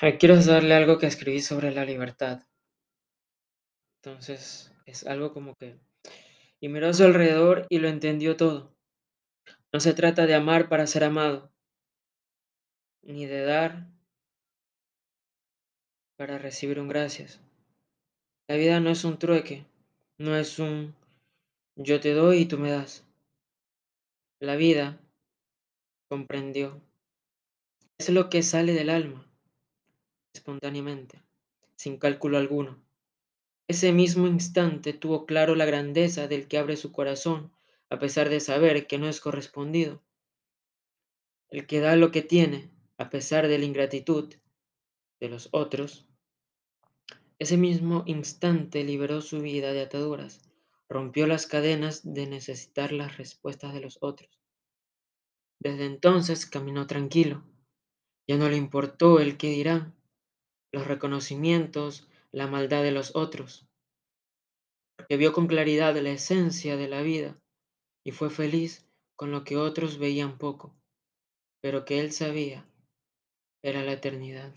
Eh, quiero darle algo que escribí sobre la libertad. Entonces, es algo como que... Y miró a su alrededor y lo entendió todo. No se trata de amar para ser amado, ni de dar para recibir un gracias. La vida no es un trueque, no es un yo te doy y tú me das. La vida comprendió. Es lo que sale del alma, espontáneamente, sin cálculo alguno. Ese mismo instante tuvo claro la grandeza del que abre su corazón, a pesar de saber que no es correspondido. El que da lo que tiene, a pesar de la ingratitud de los otros. Ese mismo instante liberó su vida de ataduras, rompió las cadenas de necesitar las respuestas de los otros. Desde entonces caminó tranquilo. Ya no le importó el qué dirán, los reconocimientos, la maldad de los otros porque vio con claridad la esencia de la vida y fue feliz con lo que otros veían poco, pero que él sabía era la eternidad.